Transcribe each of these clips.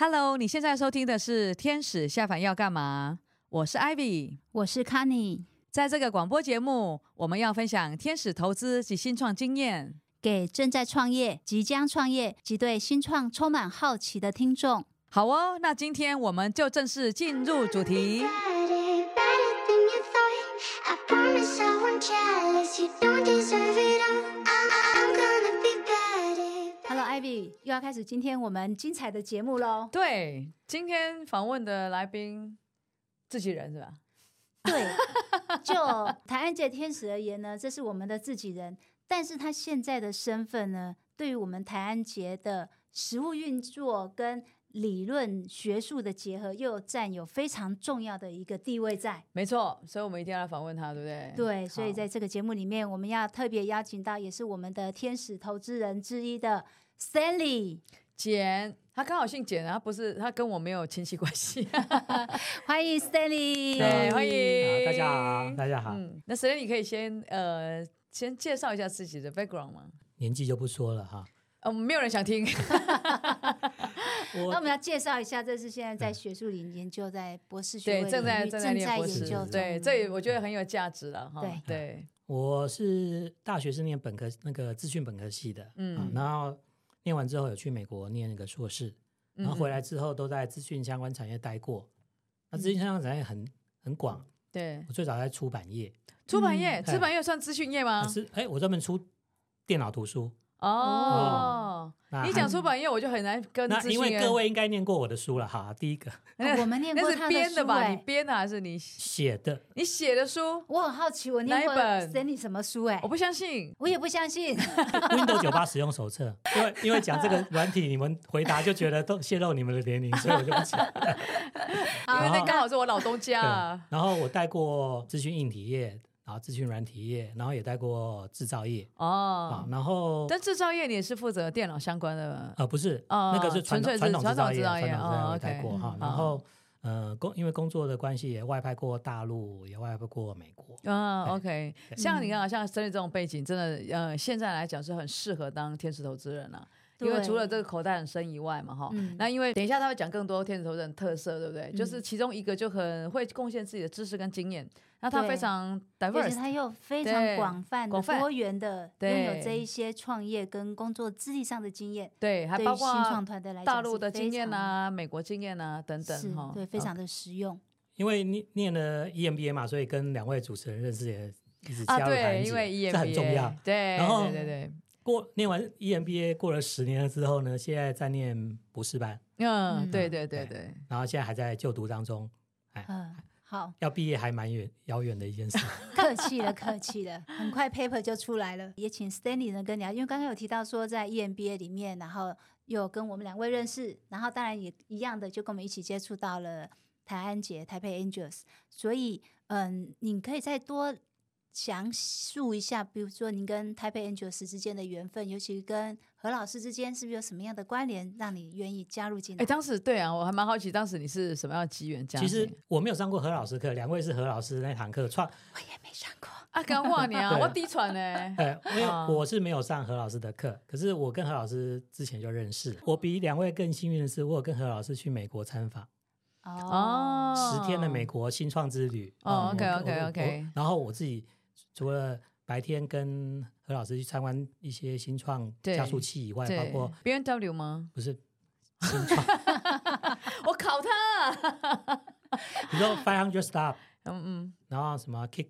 Hello，你现在收听的是《天使下凡要干嘛》？我是 Ivy，我是 Connie。在这个广播节目，我们要分享天使投资及新创经验，给正在创业、即将创业及对新创充满好奇的听众。好哦，那今天我们就正式进入主题。又要开始今天我们精彩的节目喽！对，今天访问的来宾，自己人是吧？对，就台湾界天使而言呢，这是我们的自己人，但是他现在的身份呢，对于我们台安节的实物运作跟理论学术的结合，又占有非常重要的一个地位在。没错，所以我们一定要来访问他，对不对？对，所以在这个节目里面，我们要特别邀请到，也是我们的天使投资人之一的。Stanley 简，他刚好姓简，他不是，他跟我没有亲戚关系。欢迎 Stanley，对，欢迎大家好，大家好。嗯，那 Stanley 可以先呃先介绍一下自己的 background 吗？年纪就不说了哈。呃，没有人想听。那我们要介绍一下，这是现在在学术里研究，在博士学位对正在正在念博士研究，对，这也我觉得很有价值了哈。对对，我是大学是念本科那个资讯本科系的，嗯，然后。念完之后有去美国念那个硕士，然后回来之后都在资讯相关产业待过。嗯、那资讯相关产业很很广，对，我最早在出版业，出版业，出版业算资讯业吗？是，哎，我专门出电脑图书。哦，哦你讲出版业，我就很难跟。那因为各位应该念过我的书了哈，第一个，我们念过 他的书，编的吧？你编的还是你写的？你写的书，我很好奇，我念过写你什么书？哎，我不相信，我也不相信。Windows 九八使用手册，因为因为讲这个软体，你们回答就觉得都泄露你们的年龄，所以我就不讲。因为那刚好是我老东家。然后我带过资讯硬体业。然后资讯软体业，然后也待过制造业哦。然后但制造业你也是负责电脑相关的？呃，不是，那个是传统传统制造业，传统制造业待过哈。然后呃，工因为工作的关系也外派过大陆，也外派过美国。嗯，OK。像你看，像 Stanley 这种背景，真的呃，现在来讲是很适合当天使投资人了。因为除了这个口袋很深以外嘛，哈，那因为等一下他会讲更多天使投资人特色，对不对？就是其中一个就很会贡献自己的知识跟经验。那他非常 diverse，而且他又非常广泛的、多元的，拥有这一些创业跟工作资历上的经验。对，还包括新创团队来，大陆的经验啊、美国经验啊等等，哈，对，非常的实用。因为念念了 EMBA 嘛，所以跟两位主持人认识也一直加入台安杰，因为 EMBA 这很重要。对，然后对对对，过念完 EMBA 过了十年了之后呢，现在在念博士班。嗯，对对对对。然后现在还在就读当中。哎。好，要毕业还蛮远遥远的一件事。客气了，客气了，很快 paper 就出来了。也请 Stanley 呢跟你聊，因为刚刚有提到说在 EMBA 里面，然后又跟我们两位认识，然后当然也一样的就跟我们一起接触到了台安杰、台北 Angels，所以嗯，你可以再多。详述一下，比如说您跟台北 Angels 之间的缘分，尤其跟何老师之间是不是有什么样的关联，让你愿意加入进来？哎，当时对啊，我还蛮好奇，当时你是什么样的机缘加入？其实我没有上过何老师课，两位是何老师那堂课创，我也没上过啊，刚话你啊，我低传呢。哎，因为我是没有上何老师的课，可是我跟何老师之前就认识。我比两位更幸运的是，我有跟何老师去美国参访。哦，十天的美国新创之旅。哦，OK OK OK。然后我自己。除了白天跟何老师去参观一些新创加速器以外，包括 BMW 吗？不是新创，我考他。比如说 Five Hundred Stop，嗯嗯，然后什么 Kick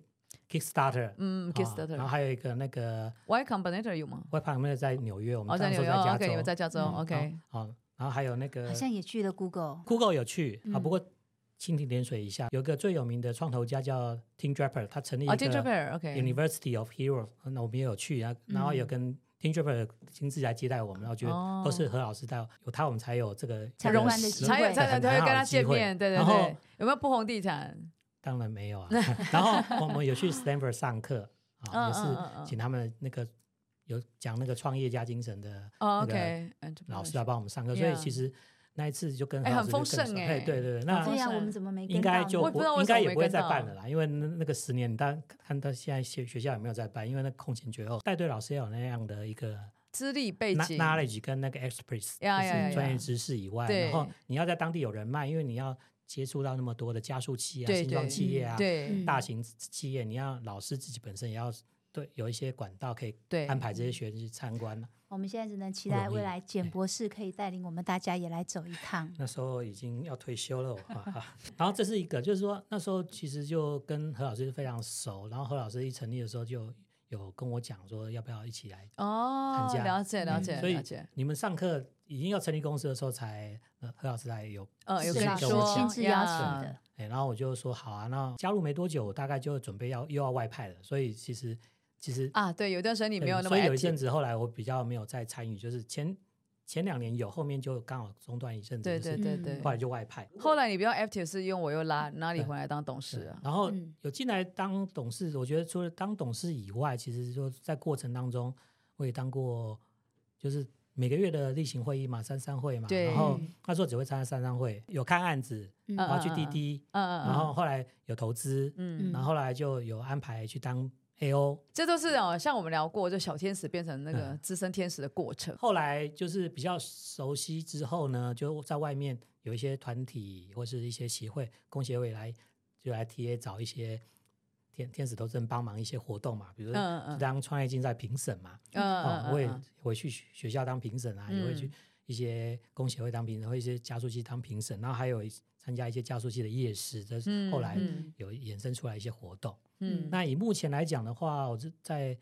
Kickstarter，嗯 Kickstarter，然后还有一个那个 Y Combinator 有吗？Y Combinator 在纽约，我们在纽约，OK，你们在加州，OK，好，然后还有那个好像也去了 Google，Google 有去啊，不过。蜻蜓点水一下，有个最有名的创投家叫 Tim Draper，他成立一个 University of Heroes，那我们也有去啊，然后有跟 Tim Draper 亲自来接待我们，然后觉得都是何老师带，有他我们才有这个才有才有才才会跟他见面，对对对。然后有没有不红地毯？当然没有啊。然后我们有去 Stanford 上课啊，也是请他们那个有讲那个创业家精神的那个老师来帮我们上课，所以其实。那一次就跟很丰盛哎，对对对，那这样我们怎么没应该就不应该也不会再办了啦，因为那那个十年，大家看到现在学学校有没有在办？因为那空前绝后，带队老师要有那样的一个资历背景、knowledge 跟那个 expertise，就是专业知识以外，然后你要在当地有人脉，因为你要接触到那么多的加速器啊、新创企业啊、大型企业，你要老师自己本身也要对有一些管道可以安排这些学生去参观。我们现在只能期待未来简博士可以带领我们大家也来走一趟。那时候已经要退休了啊，然后这是一个，就是说那时候其实就跟何老师非常熟，然后何老师一成立的时候就有跟我讲说要不要一起来哦，了解了解，所以你们上课已经要成立公司的时候才何老师才有呃有跟我说亲自邀请的，哎，然后我就说好啊，那加入没多久，我大概就准备要又要外派了，所以其实。其实啊，对，有段时间你没有那么，所以有一阵子后来我比较没有再参与，就是前前两年有，后面就刚好中断一阵子，对对对对，后来就外派。后来你比较 active 是因为我又拉哪里回来当董事啊，然后有进来当董事，我觉得除了当董事以外，其实就在过程当中我也当过，就是每个月的例行会议嘛，三三会嘛，然后那时候只会参加三三会，有看案子，然后去滴滴，然后后来有投资，嗯，然后后来就有安排去当。A O，这都是哦，像我们聊过，就小天使变成那个资深天使的过程。嗯、后来就是比较熟悉之后呢，就在外面有一些团体或是一些协会、工协会来就来 T A 找一些天天使投资人帮忙一些活动嘛，比如说当创业竞赛评审嘛，嗯嗯，我也回去学校当评审啊，也会去一些工协会当评审，或一些加速器当评审，然后还有参加一些加速器的夜市，这是后来有衍生出来一些活动。嗯，那以目前来讲的话，我是在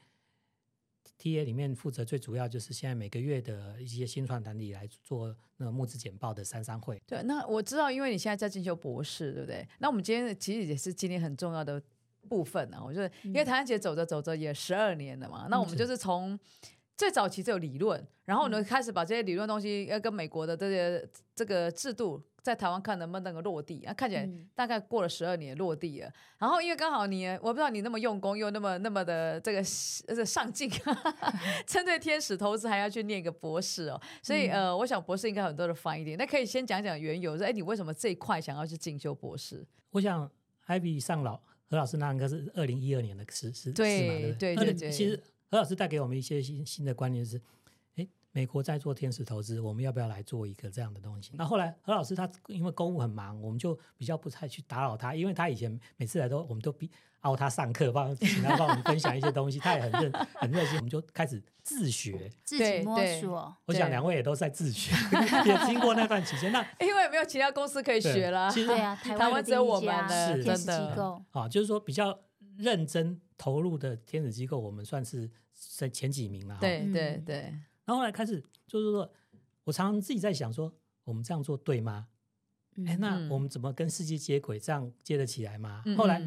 TA 里面负责最主要就是现在每个月的一些新创团体来做那个募资简报的三三会。对，那我知道，因为你现在在进修博士，对不对？那我们今天其实也是今天很重要的部分呢。我觉得，因为台湾姐走着走着也十二年了嘛，嗯、那我们就是从。最早期只有理论，然后呢，开始把这些理论东西要跟美国的这些这个制度在台湾看能不能够落地，啊，看起来大概过了十二年落地了。然后因为刚好你，我不知道你那么用功又那么那么的这个呃上进，针对天使投资还要去念个博士哦，所以呃，我想博士应该很多的翻译点。那可以先讲讲缘由，说哎，你为什么这一块想要去进修博士？我想 Ivy 上老何老师那应该是二零一二年的事是对对对对，其实。何老师带给我们一些新新的观念是，诶，美国在做天使投资，我们要不要来做一个这样的东西？那后来何老师他因为公务很忙，我们就比较不太去打扰他，因为他以前每次来都我们都逼凹他上课，帮请他帮我们分享一些东西，他也很认很热心，我们就开始自学，自己摸索。我想两位也都在自学，也经过那段期间，那 因为没有其他公司可以学了，其实对啊，台湾只有我们的天使机构啊，就是说比较认真。投入的天使机构，我们算是在前几名了。对对对。然后后来开始就是说，我常常自己在想说，我们这样做对吗？哎、嗯，那我们怎么跟世界接轨？这样接得起来吗？嗯、后来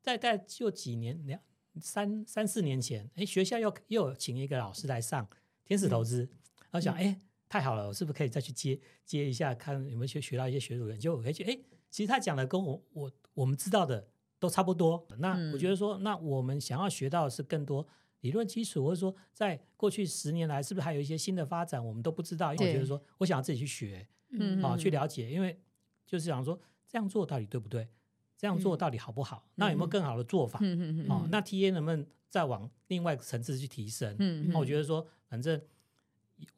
在在就几年两三三四年前，哎，学校又又请一个老师来上天使投资，嗯、然后想，哎，太好了，我是不是可以再去接接一下，看有没有学学到一些学术人？就我可以去，哎，其实他讲的跟我我我们知道的。都差不多。那我觉得说，那我们想要学到的是更多理论基础，或者说在过去十年来，是不是还有一些新的发展，我们都不知道。因为我觉得说，我想要自己去学，嗯，啊，去了解。因为就是想说，这样做到底对不对？这样做到底好不好？那有没有更好的做法？嗯嗯，啊，那 TA 能不能再往另外一个层次去提升？嗯，那我觉得说，反正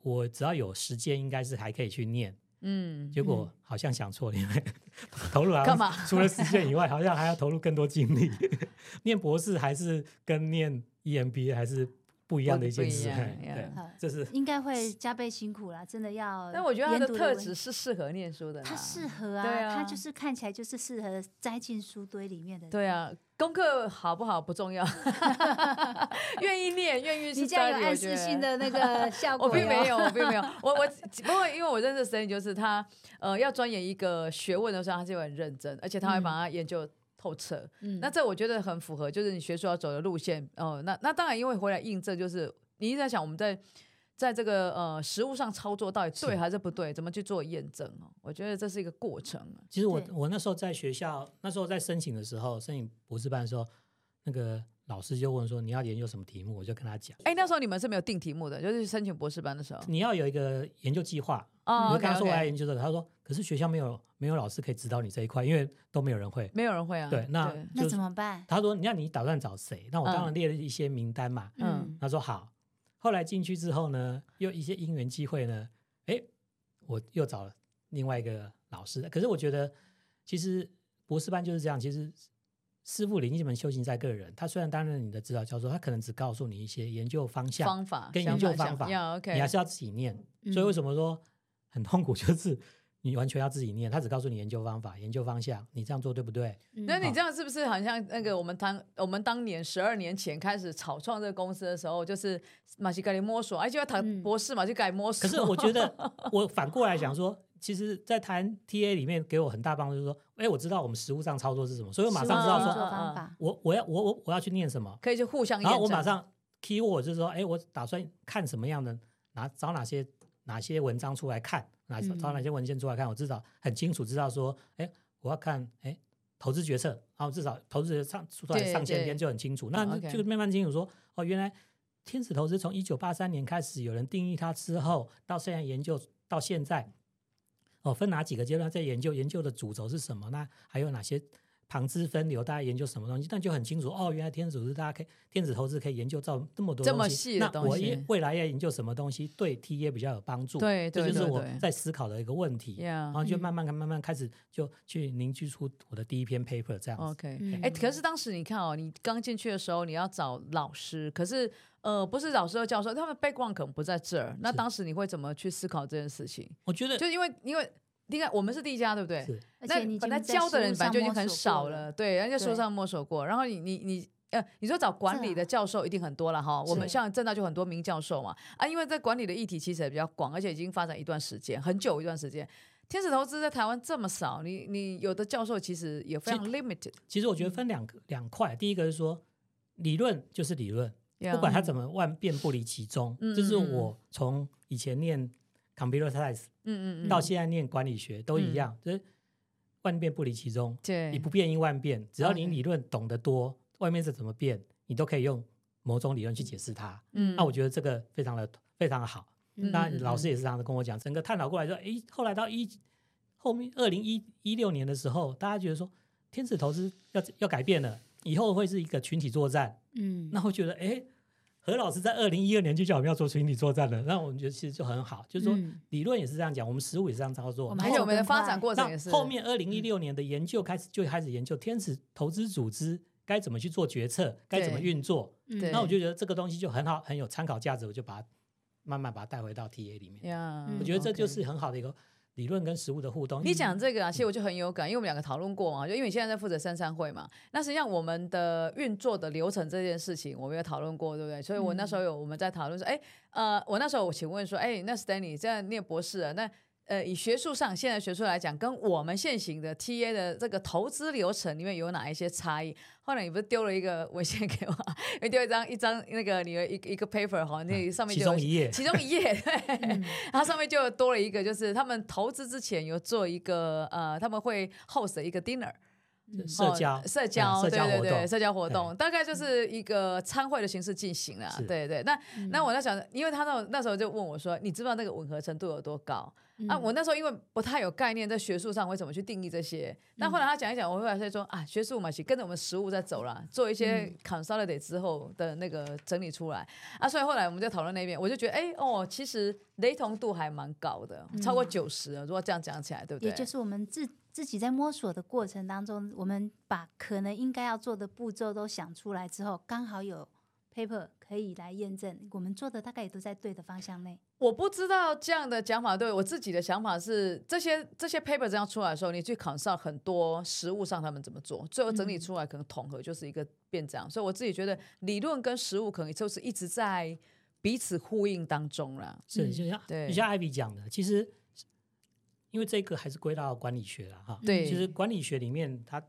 我只要有时间，应该是还可以去念。嗯，结果好像想错了，因为 投入干嘛？除了时间以外，好像还要投入更多精力。念博士还是跟念 EMBA 还是不一样的一件事。对，这是应该会加倍辛苦啦，真的要。但我觉得他的特质是适合念书的，他适合啊，他就是看起来就是适合栽进书堆里面的。对啊。功课好不好不重要，愿意念，愿意。你这样有暗示性的那个 效果。我并没有，我并没有，我我不过因为我认识 Stanley 就是他，呃，要钻研一个学问的时候，他就很认真，而且他会把它研究透彻。嗯，那这我觉得很符合，就是你学术要走的路线。哦、呃，那那当然，因为回来印证，就是你一直在想我们在。在这个呃实物上操作到底对还是不对？怎么去做验证哦？我觉得这是一个过程。其实我我那时候在学校，那时候在申请的时候，申请博士班的时候，那个老师就问说，你要研究什么题目，我就跟他讲。哎，那时候你们是没有定题目的，就是申请博士班的时候，你要有一个研究计划。哦，我跟他说我要研究这个，他说可是学校没有没有老师可以指导你这一块，因为都没有人会，没有人会啊。对，那那怎么办？他说，你要你打算找谁？那我当然列了一些名单嘛。嗯，他说好。后来进去之后呢，又一些因缘机会呢，哎，我又找了另外一个老师。可是我觉得，其实博士班就是这样。其实师傅领一门修行在个人，他虽然担任你的指导教授，他可能只告诉你一些研究方向、方法跟研究方法，你还是要自己念。所以为什么说很痛苦，就是。你完全要自己念，他只告诉你研究方法、研究方向，你这样做对不对？那你这样是不是好像那个我们当我们当年十二年前开始草创这个公司的时候，就是马西盖里摸索，而且要谈博士嘛，就该摸索。可是我觉得，我反过来想说，其实，在谈 TA 里面给我很大帮助，就是说，哎，我知道我们实物上操作是什么，所以我马上知道说，我我要我我我要去念什么，可以去互相。然后我马上 keyword 就是说，哎，我打算看什么样的，哪找哪些哪些文章出来看。哪找哪些文献出来看？我至少很清楚知道说，哎，我要看哎投资决策，然后至少投资上出来上千篇就很清楚。那就慢慢清楚说，哦，原来天使投资从一九八三年开始有人定义它之后，到现在研究到现在，哦，分哪几个阶段在研究？研究的主轴是什么？那还有哪些？旁支分流，大家研究什么东西？但就很清楚哦，原来天使组织大家可以天使投资可以研究到这么多这么细的东西。那我也未来要研究什么东西，对 TA 比较有帮助？对，对，对，对，这就是我在思考的一个问题。然后就慢慢慢慢开始就去凝聚出我的第一篇 paper 这样子。OK，哎、嗯，可是当时你看哦，你刚进去的时候你要找老师，可是呃，不是老师和教授，他们 background 可能不在这儿。那当时你会怎么去思考这件事情？我觉得就因为因为。应该我们是第一家，对不对？是。那本来教的人本来就已经很少了，对，人家书上摸索过。然后你你你呃，你说找管理的教授一定很多了哈。我们像正大就很多名教授嘛啊，因为在管理的议题其实也比较广，而且已经发展一段时间，很久一段时间。天使投资在台湾这么少，你你有的教授其实也非常 limited。其实我觉得分两个两块，第一个是说理论就是理论，不管它怎么万变不离其宗。这是我从以前念。Computer Science，嗯嗯，到现在念管理学都一样，就是万变不离其宗，对，你不变应万变。只要你理论懂得多，外面是怎么变，你都可以用某种理论去解释它。嗯，那我觉得这个非常的非常的好。那老师也是这样子跟我讲，整个探讨过来说，诶，后来到一后面二零一一六年的时候，大家觉得说天使投资要要改变了，以后会是一个群体作战。嗯，那会觉得，哎。何老师在二零一二年就叫我们要做群体作战了，那我们觉得其实就很好，就是说理论也是这样讲，我们实务也是这样操作。我们还有我们的发展过程也是。后面二零一六年的研究开始就开始研究天使投资组织该怎么去做决策，该怎么运作。那我就觉得这个东西就很好，很有参考价值，我就把它慢慢把它带回到 TA 里面。我觉得这就是很好的一个。理论跟实物的互动，你讲这个啊，其实我就很有感，因为我们两个讨论过嘛，就因为你现在在负责三三会嘛，那实际上我们的运作的流程这件事情，我们有讨论过，对不对？所以我那时候有我们在讨论说，哎，呃，我那时候我请问说，哎，那 Stanley 这样念博士啊，那。呃，以学术上，现在学术来讲，跟我们现行的 TA 的这个投资流程里面有哪一些差异？后来你不是丢了一个文献给我，你丢一张一张那个你的一一个 paper 哈，那上面就其中一页，其中一页，对，嗯、然后上面就多了一个，就是他们投资之前有做一个呃，他们会 host 一个 dinner。社交、哦、社交，对对对，社交活动大概就是一个参会的形式进行了。对对，那、嗯、那我在想，因为他那那时候就问我说：“你知不知道那个吻合程度有多高？”嗯、啊，我那时候因为不太有概念，在学术上会怎么去定义这些。那、嗯、后来他讲一讲，我后来说啊，学术嘛，是跟着我们实务在走了，做一些 consolidate 之后的那个整理出来、嗯、啊。所以后来我们在讨论那边，我就觉得，哎哦，其实雷同度还蛮高的，超过九十。如果这样讲起来，对不对？也就是我们自。自己在摸索的过程当中，我们把可能应该要做的步骤都想出来之后，刚好有 paper 可以来验证，我们做的大概也都在对的方向内。我不知道这样的讲法对，我自己的想法是，这些这些 paper 这样出来的时候，你去 consult 很多实物上他们怎么做，最后整理出来可能统合就是一个变这样。嗯、所以我自己觉得理论跟实物可能就是一直在彼此呼应当中了。是，就像对，就像 Ivy 讲的，其实。因为这个还是归到管理学了哈，对，其实管理学里面它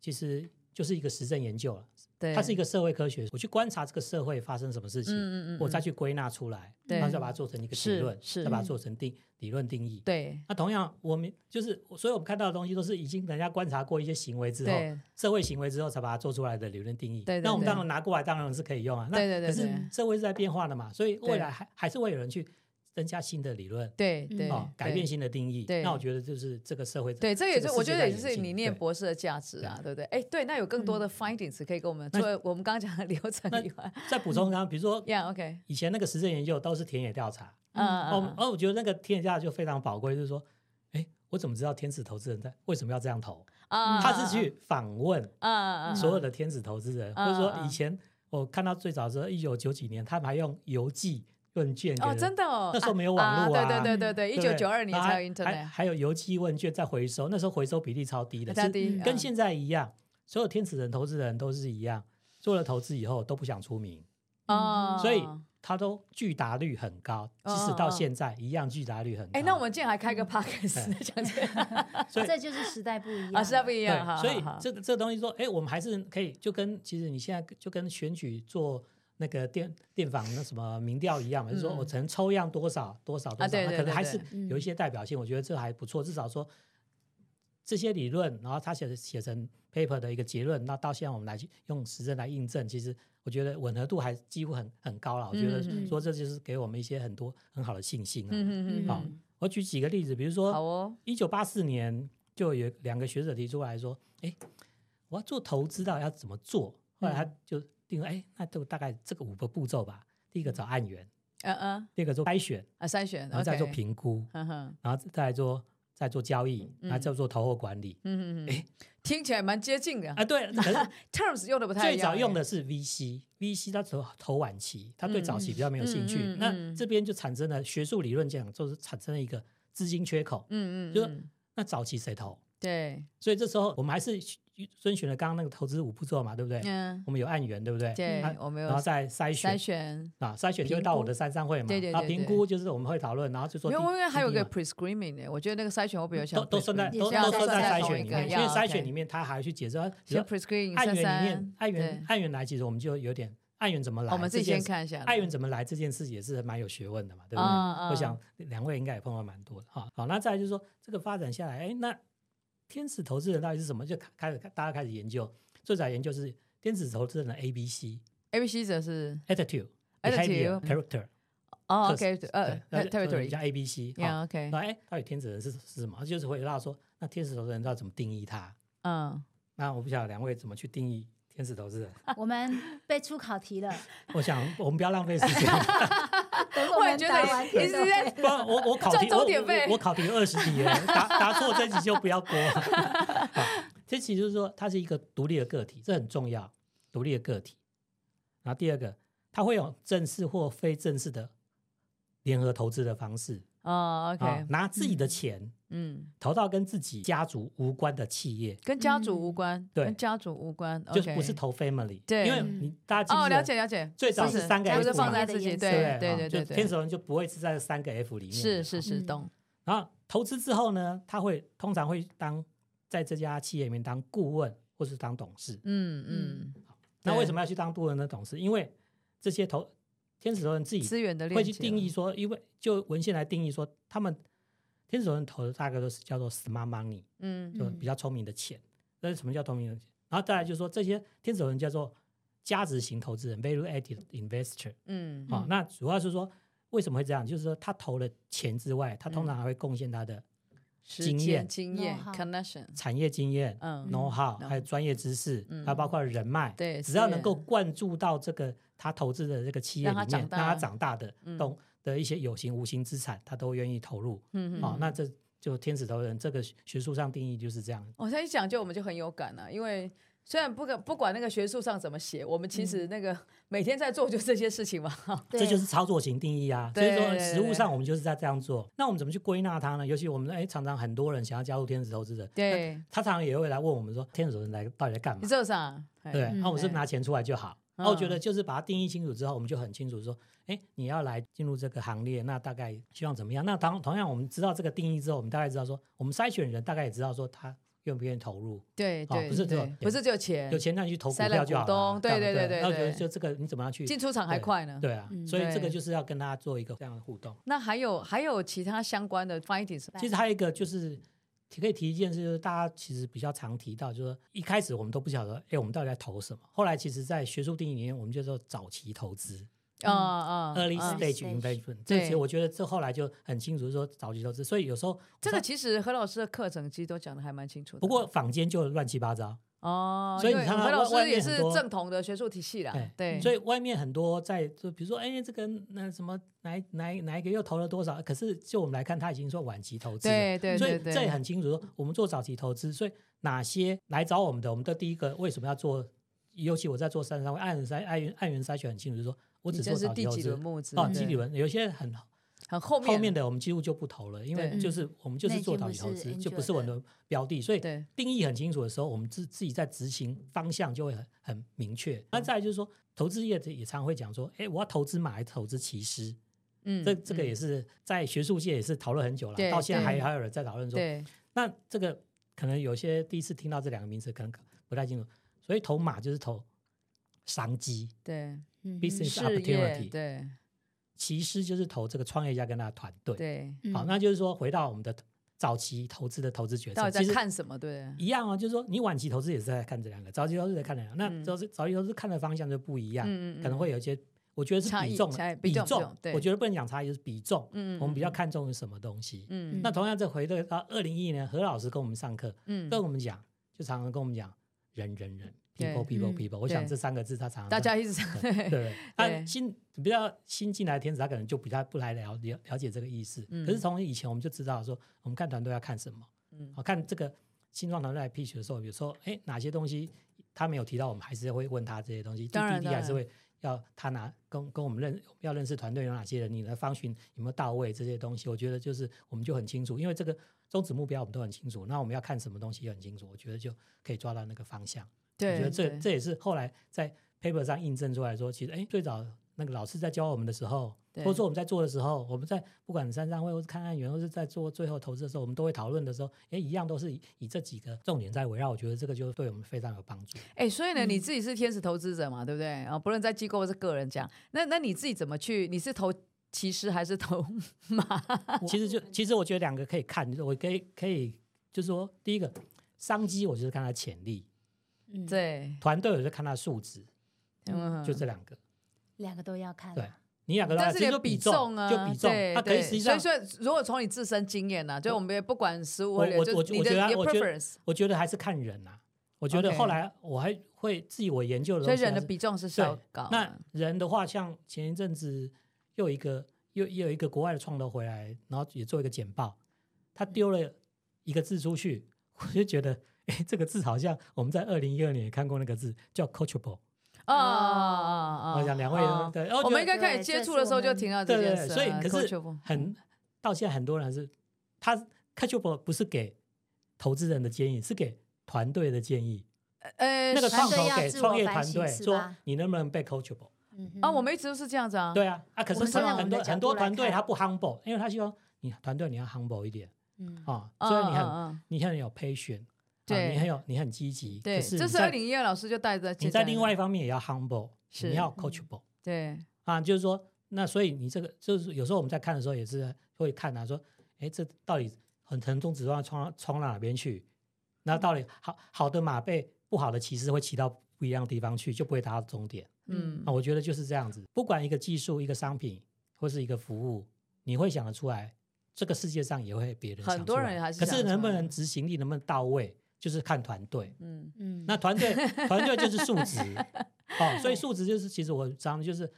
其实就是一个实证研究了，对，它是一个社会科学，我去观察这个社会发生什么事情，嗯嗯嗯，我再去归纳出来，对，然后再把它做成一个结论，是，再把它做成定理论定义，对。那同样我们就是，所以我们看到的东西都是已经人家观察过一些行为之后，社会行为之后才把它做出来的理论定义，对。那我们当然拿过来当然是可以用啊，对对对。可是社会是在变化的嘛，所以未来还还是会有人去。增加新的理论，对对，哦，改变新的定义。对，那我觉得就是这个社会，对，这也是我觉得也是你念博士的价值啊，对。不对？哎，对，那有更多的 findings 可以跟我们，除了我们刚刚讲的流程以外，再补充刚刚，比如说，Yeah，OK，以前那个实证研究都是田野调查，嗯嗯，哦，我觉得那个田野调查就非常宝贵，就是说，哎，我怎么知道天使投资人在为什么要这样投？啊，他是去访问，嗯嗯，所有的天使投资人，或者说以前我看到最早的时候，一九九几年，他们还用邮寄。问卷哦，真的哦，那时候没有网络啊，对对对对对，一九九二年才有 internet，还还有邮寄问卷在回收，那时候回收比例超低的，跟现在一样，所有天使人投资人都是一样，做了投资以后都不想出名，哦，所以他都拒答率很高，即使到现在一样拒答率很高。哎，那我们竟然还开个 podcast 讲这个，所以这就是时代不一样，时代不一样，所以这个这个东西说，哎，我们还是可以就跟其实你现在就跟选举做。那个电电访那什么民调一样嘛，就是说我曾抽样多少多少多少，可能还是有一些代表性。我觉得这还不错，至少说这些理论，然后他写写成 paper 的一个结论，那到现在我们来用实证来印证，其实我觉得吻合度还几乎很很高了。我觉得说这就是给我们一些很多很好的信心啊。好，我举几个例子，比如说，一九八四年就有两个学者提出来说，哎，我要做投资，到底要怎么做？后来他就。定哎，那就大概这个五个步骤吧。第一个找案源，嗯嗯。第二个做筛选啊，筛选，然后再做评估，嗯哼，然后再做再做交易，然后再做投后管理。嗯嗯嗯。哎，听起来蛮接近的啊。对，可是 terms 用的不太一样。最早用的是 VC，VC 它投投晚期，他对早期比较没有兴趣。那这边就产生了学术理论讲，就是产生了一个资金缺口。嗯嗯。就是那早期谁投？对。所以这时候我们还是。遵循了刚刚那个投资五步骤嘛，对不对？嗯，我们有案源，对不对？对，我们有，然后再筛选，筛选啊，筛选就会到我的三商会嘛。对对对。评估就是我们会讨论，然后就说。因为因为还有个 pre-screening 呢，我觉得那个筛选我比较想。都都算在都都算在筛选里面，因为筛选里面他还去解释，比如 pre-screening 案源里面，案源案源来，其实我们就有点案源怎么来？我们自己先看一下。案源怎么来这件事也是蛮有学问的嘛，对不对？我想两位应该也碰到蛮多的哈。好，那再来就是说这个发展下来，哎，那。天使投资人到底是什么？就开始大家开始研究，最早研究是天使投资人的 A B C，A B C 则是 attitude，attitude character。哦，OK，呃，territory 加 A B C。OK，那哎，到底天使人是是什么？就是回答说，那天使投资人要怎么定义他？嗯，那我不晓得两位怎么去定义天使投资人。我们被出考题了。我想我们不要浪费时间。我也觉得一直在不，我我考题我我考题二十题了，答答错这题就不要过。好，这其实就是说，它是一个独立的个体，这很重要，独立的个体。然后第二个，它会有正式或非正式的联合投资的方式。哦，OK，拿自己的钱。嗯，投到跟自己家族无关的企业，跟家族无关，对，跟家族无关，就是不是投 family，对，因为你大家哦，了解了解，最早是三个 F，放在自己，对对对对，天使轮就不会是在三个 F 里面，是是是，懂。然后投资之后呢，他会通常会当在这家企业里面当顾问或是当董事，嗯嗯。那为什么要去当顾问的董事？因为这些投天使投人自己资源的会去定义说，因为就文献来定义说他们。天使投人投的大概都是叫做 smart money，嗯，就比较聪明的钱。那是什么叫聪明的钱？然后再来就是说，这些天使投人叫做价值型投资人 （value-added investor）。嗯，好，那主要是说为什么会这样？就是说他投了钱之外，他通常还会贡献他的经验、经验、connection、产业经验、嗯，know-how，还有专业知识，还有包括人脉。对，只要能够灌注到这个他投资的这个企业里面，让他长大的懂。的一些有形无形资产，他都愿意投入。嗯嗯。哦，那这就天使投资人这个学术上定义就是这样。我现在一讲就我们就很有感了，因为虽然不管不管那个学术上怎么写，我们其实那个每天在做就这些事情嘛。这就是操作型定义啊。所以说实务上我们就是在这样做。那我们怎么去归纳它呢？尤其我们哎常常很多人想要加入天使投资者，对，他常常也会来问我们说，天使投资人来到底在干嘛？这啥对，那我们是拿钱出来就好。那我觉得就是把它定义清楚之后，我们就很清楚说。哎，你要来进入这个行列，那大概希望怎么样？那当同样，我们知道这个定义之后，我们大概知道说，我们筛选人大概也知道说他愿不愿意投入。对对，不是只有不是只有钱，有钱那你去投股票就好了。对对对对，那就就这个你怎么样去进出场还快呢？对啊，所以这个就是要跟大家做一个这样的互动。那还有还有其他相关的 findings？其实还有一个就是可以提一件事，就是大家其实比较常提到，就是说一开始我们都不晓得，哎，我们到底在投什么？后来其实，在学术定义里面，我们叫做早期投资。啊啊，early stage investment，这些我觉得这后来就很清楚，说早期投资。所以有时候这个其实何老师的课程其实都讲的还蛮清楚的。不过坊间就乱七八糟哦，所以你看何老师也是正统的学术体系啦。对，所以外面很多在就比如说，哎，这个那什么哪哪哪一个又投了多少？可是就我们来看，他已经说晚期投资，对对对，所以这也很清楚说我们做早期投资，所以哪些来找我们的，我们的第一个为什么要做？尤其我在做三十三位，按源筛按源按源筛选很清楚，就是说我只做早期投资。哦，基底轮有些很 很后面后面的，我们几乎就不投了，因为就是我们就是做早期投资，就不是我们的标的，所以定义很清楚的时候，我们自自己在执行方向就会很很明确。那再来就是说，投资业也常会讲说，哎，我要投资马还是投资骑师？嗯，这这个也是在学术界也是讨论很久了，到现在还还有人在讨论说，那这个可能有些第一次听到这两个名词，可能不太清楚。所以投马就是投商机，对，business opportunity，对，其实就是投这个创业家跟他的团队，对，好，那就是说回到我们的早期投资的投资决策，到底在看什么？对，一样哦，就是说你晚期投资也是在看这两个，早期投资在看这两个，那早期早期投资看的方向就不一样，可能会有一些，我觉得是比重，比重，我觉得不能讲差异，就是比重，嗯，我们比较看重是什么东西，嗯，那同样这回到到二零一一年，何老师跟我们上课，嗯，跟我们讲，就常常跟我们讲人人人。People people people，我想这三个字他常常大家一直对 对，他新比较新进来的天使，他可能就比较不来了了了解这个意思。可是从以前我们就知道说，我们看团队要看什么，嗯，我看这个新创团队来 pitch 的时候，比如说哎哪些东西他没有提到，我们还是会问他这些东西。当然，还是会要他拿跟跟我们认要认识团队有哪些人，你的方寻有没有到位这些东西，我觉得就是我们就很清楚，因为这个终止目标我们都很清楚，那我们要看什么东西也很清楚，我觉得就可以抓到那个方向。对，我觉得这这也是后来在 paper 上印证出来说，其实哎，最早那个老师在教我们的时候，或者说我们在做的时候，我们在不管三三会或是看案源，或是在做最后投资的时候，我们都会讨论的时候，哎，一样都是以，以这几个重点在围绕。我觉得这个就对我们非常有帮助。哎，所以呢，你自己是天使投资者嘛，对不对？啊，不论在机构或是个人讲，那那你自己怎么去？你是投期师还是投马？其实就其实我觉得两个可以看，我可以可以就是说，第一个商机，我就是看它潜力。对，团队有在看他的数值，嗯，就这两个，两个都要看。对，你两个都要，但是有比重啊，就比重，他可以实际上。所以，如果从你自身经验呢，就我们也不管实务，我我我我觉得，我觉得，我觉得还是看人呐。我觉得后来我还会自己我研究的，所以人的比重是稍高。那人的话，像前一阵子又一个又又有一个国外的创投回来，然后也做一个简报，他丢了一个字出去，我就觉得。这个字好像我们在二零一二年也看过那个字，叫 coachable。哦哦哦，我想两位对，我们应该开始接触的时候就听了这件事。所以可是很到现在很多人是，他 coachable 不是给投资人的建议，是给团队的建议。呃，那个创投给创业团队说，你能不能被 coachable？啊，我们一直都是这样子啊。对啊，啊，可是很多很多团队他不 humble，因为他希望你团队你要 humble 一点，嗯啊，所以你很你很有 patience。对，你很有，你很积极。对，这是二零一二老师就带着。你在另外一方面也要 humble，你要 coachable。对啊，就是说，那所以你这个就是有时候我们在看的时候也是会看啊，说，哎，这到底很横冲直撞，冲冲到哪边去？那到底好好的马背不好的骑士会骑到不一样的地方去，就不会达到终点。嗯，啊，我觉得就是这样子。不管一个技术、一个商品或是一个服务，你会想得出来，这个世界上也会别人很多人还是，可是能不能执行力能不能到位？就是看团队，嗯。嗯，那团队团队就是数值，哦，所以数值就是其实我讲就是，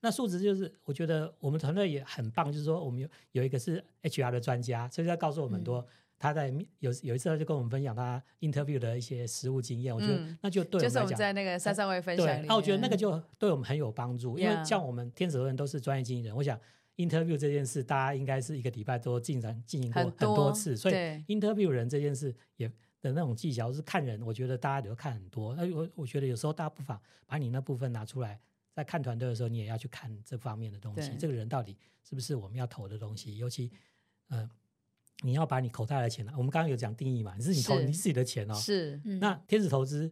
那数值就是我觉得我们团队也很棒，就是说我们有有一个是 HR 的专家，所以他告诉我们很多，他在有有一次他就跟我们分享他 interview 的一些实务经验，我觉得那就对我们来讲，就是我们在那个三三位分享，那我觉得那个就对我们很有帮助，因为像我们天使投资人都是专业经纪人，我想 interview 这件事大家应该是一个礼拜都进行进行过很多次，所以 interview 人这件事也。的那种技巧是看人，我觉得大家都看很多。那我我觉得有时候大家不妨把你那部分拿出来，在看团队的时候，你也要去看这方面的东西。这个人到底是不是我们要投的东西？尤其，嗯、呃，你要把你口袋的钱，我们刚刚有讲定义嘛，你是你投你自己的钱哦。是。那天使投资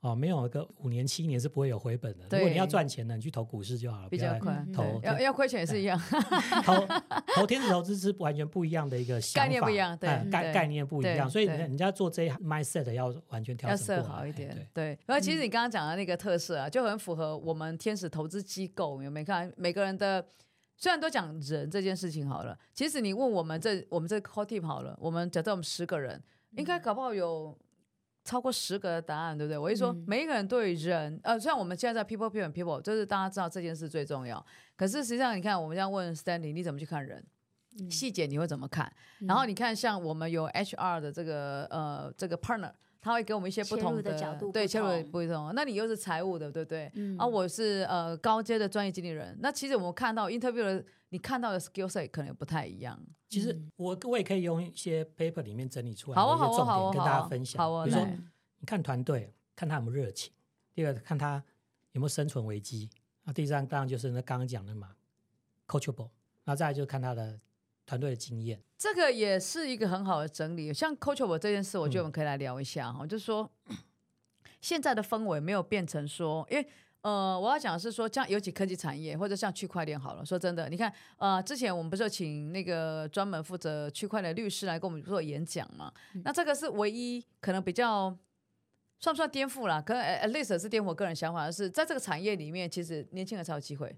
哦，没有个五年七年是不会有回本的。如果你要赚钱的，你去投股市就好了，比较快。投要要亏钱也是一样。投投天使投资是完全不一样的一个，概念不一样，对概概念不一样，所以人家做这一 mindset 要完全调整，要设好一点。对，然后其实你刚刚讲的那个特色啊，就很符合我们天使投资机构有没有看每个人的。虽然都讲人这件事情好了，其实你问我们这我们这 core team 好了，我们假设我们十个人，应该搞不好有超过十个的答案，对不对？我一说每一个人对人，呃，虽然我们现在在 people people people，就是大家知道这件事最重要，可是实际上你看，我们这样问 Stanley，你怎么去看人？细节你会怎么看？然后你看像我们有 HR 的这个呃这个 partner。他会给我们一些不同的，的角度，对，切入不同。那你又是财务的，对不对？啊、我是呃高阶的专业经理人。那其实我们看到 interview 的，你看到的 skill set 可能也不太一样。其实我我也可以用一些 paper 里面整理出来好啊，好啊，好啊，跟大家分享。好啊，比如说，你看团队，看他有没有热情；第二个，看他有没有生存危机；那第三，当然就是那刚刚讲的嘛，coachable。那再来就是看他的。团队的经验，这个也是一个很好的整理。像 coachable 这件事，我觉得我们可以来聊一下哈。嗯、就是说，现在的氛围没有变成说，因为呃，我要讲的是说，像尤其科技产业或者像区块链好了。说真的，你看呃，之前我们不是有请那个专门负责区块链的律师来跟我们做演讲嘛？嗯、那这个是唯一可能比较算不算颠覆啦？可能 at least 是颠覆我个人想法的是，在这个产业里面，其实年轻人才有机会。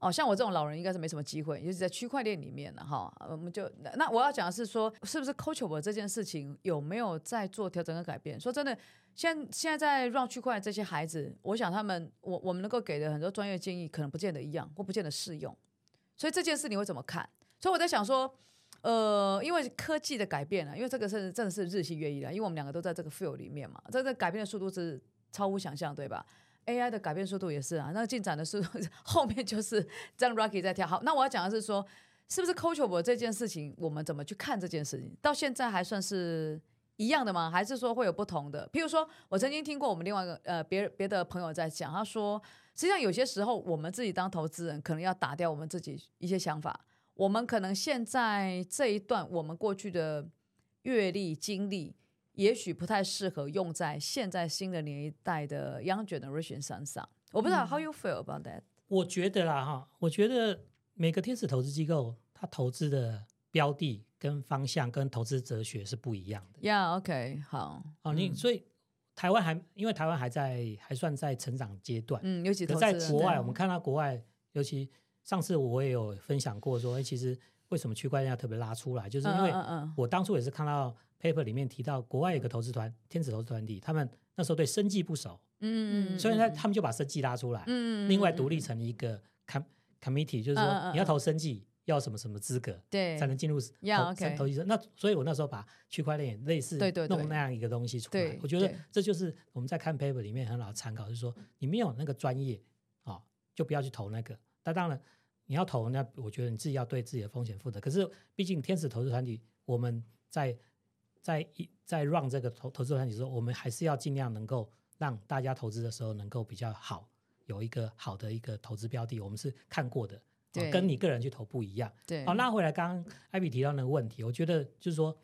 哦，像我这种老人应该是没什么机会，尤其在区块链里面了哈。我们就那我要讲的是说，是不是 coachable 这件事情有没有在做调整和改变？说真的，现现在在 R 区块这些孩子，我想他们我我们能够给的很多专业建议，可能不见得一样，或不见得适用。所以这件事你会怎么看？所以我在想说，呃，因为科技的改变啊，因为这个是真的是日新月异的，因为我们两个都在这个 field 里面嘛，这个改变的速度是超乎想象，对吧？AI 的改变速度也是啊，那个进展的速度 后面就是这样，Rocky 在跳。好，那我要讲的是说，是不是 coachable 这件事情，我们怎么去看这件事情？到现在还算是一样的吗？还是说会有不同的？譬如说，我曾经听过我们另外一个呃别别的朋友在讲，他说，实际上有些时候我们自己当投资人，可能要打掉我们自己一些想法。我们可能现在这一段我们过去的阅历经历。也许不太适合用在现在新的年一代的 young generation 身上。我不知道 how you feel about that？我觉得啦哈，我觉得每个天使投资机构，它投资的标的跟方向跟投资哲学是不一样的。Yeah，OK，好。哦，你所以台湾还因为台湾还在还算在成长阶段，嗯，尤其在国外，我们看到国外，尤其上次我也有分享过说，其实为什么区块链要特别拉出来，就是因为我当初也是看到。paper 里面提到，国外有个投资团，天使投资团体，他们那时候对生技不熟，嗯嗯，所以呢，他们就把生技拉出来，另外独立成一个 com committee，就是说你要投生技要什么什么资格，对，才能进入投投资。那所以我那时候把区块链类似弄那样一个东西出来，我觉得这就是我们在看 paper 里面很好的参考，就是说你没有那个专业啊，就不要去投那个。那当然你要投，那我觉得你自己要对自己的风险负责。可是毕竟天使投资团体，我们在在一在 run 这个投投资团体的时候，我们还是要尽量能够让大家投资的时候能够比较好，有一个好的一个投资标的，我们是看过的，对跟你个人去投不一样。对，好，拉回来刚刚艾比提到那个问题，我觉得就是说，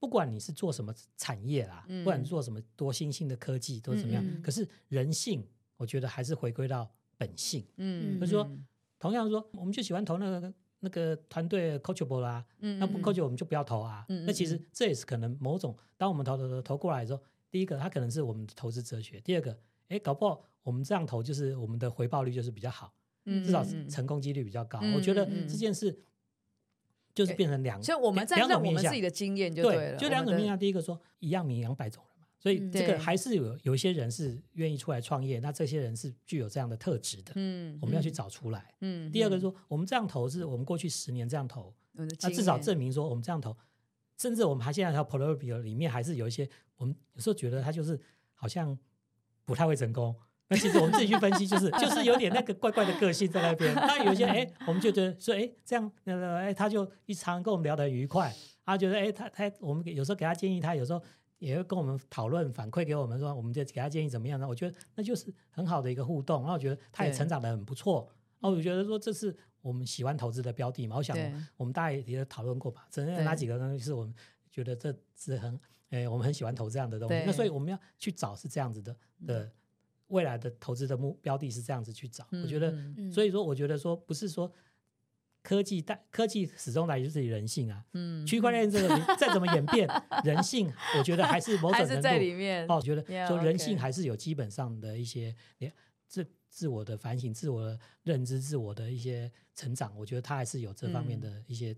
不管你是做什么产业啦，嗯、不管做什么多新兴的科技都怎么样，嗯嗯可是人性，我觉得还是回归到本性。嗯，就是说，同样说，我们就喜欢投那个。那个团队 coachable 啦，嗯，那不 coachable 我们就不要投啊。嗯，那其实这也是可能某种，当我们投投投投过来的时候，第一个它可能是我们的投资哲学，第二个，哎，搞不好我们这样投就是我们的回报率就是比较好，嗯，至少成功几率比较高。我觉得这件事就是变成两，所以我们在让我们自己的经验就对了，就两种面向。第一个说一样米养百种。所以这个还是有有一些人是愿意出来创业，那这些人是具有这样的特质的，嗯，我们要去找出来，嗯。第二个说，我们这样投是我们过去十年这样投，那至少证明说我们这样投，甚至我们还现在还有 portfolio 里面还是有一些，我们有时候觉得他就是好像不太会成功，那其实我们自己去分析，就是就是有点那个怪怪的个性在那边。那有些哎，我们就觉得说哎这样那个哎他就一常跟我们聊得很愉快，他觉得哎他他我们有时候给他建议，他有时候。也会跟我们讨论反馈给我们说，我们就给他建议怎么样呢？我觉得那就是很好的一个互动，然后我觉得他也成长得很不错，对然后我觉得说这是我们喜欢投资的标的嘛。我想我们大家也也讨论过吧，只能哪几个东西是我们觉得这是很，哎，我们很喜欢投这样的东西。那所以我们要去找是这样子的的未来的投资的目标的是这样子去找。我觉得，所以说我觉得说不是说。科技带科技始终来自于人性啊，嗯，区块链这个再怎么演变，人性我觉得还是某种程度在里面。哦，我觉得说人性还是有基本上的一些自自我的反省、自我的认知、自我的一些成长，我觉得它还是有这方面的一些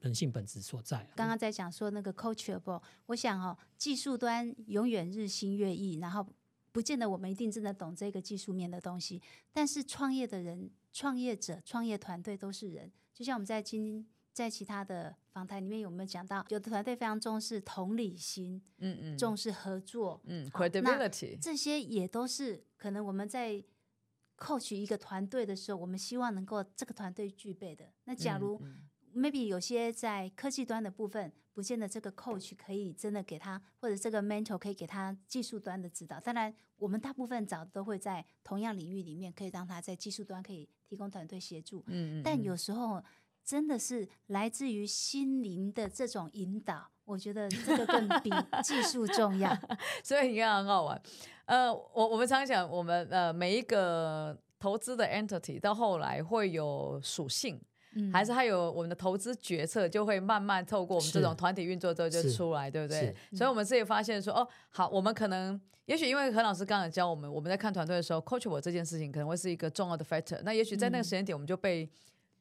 人性本质所在。刚刚在讲说那个 coachable，我想哦，技术端永远日新月异，然后不见得我们一定真的懂这个技术面的东西，但是创业的人。创业者、创业团队都是人，就像我们在今在其他的访谈里面有没有讲到，有的团队非常重视同理心，嗯嗯，重视合作，嗯，credibility，这些也都是可能我们在 coach 一个团队的时候，我们希望能够这个团队具备的。那假如、maybe 有些在科技端的部分，不见得这个 coach 可以真的给他，或者这个 mentor 可以给他技术端的指导。当然，我们大部分找都会在同样领域里面，可以让他在技术端可以提供团队协助。嗯，嗯嗯。但有时候真的是来自于心灵的这种引导，我觉得这个更比 技术重要。所以你看很好玩。呃，我我们常常讲，我们呃每一个投资的 entity 到后来会有属性。还是还有我们的投资决策，就会慢慢透过我们这种团体运作之后就出来，对不对？所以，我们自己发现说，哦，好，我们可能也许因为何老师刚才教我们，我们在看团队的时候，coachable 这件事情可能会是一个重要的 factor。那也许在那个时间点，我们就被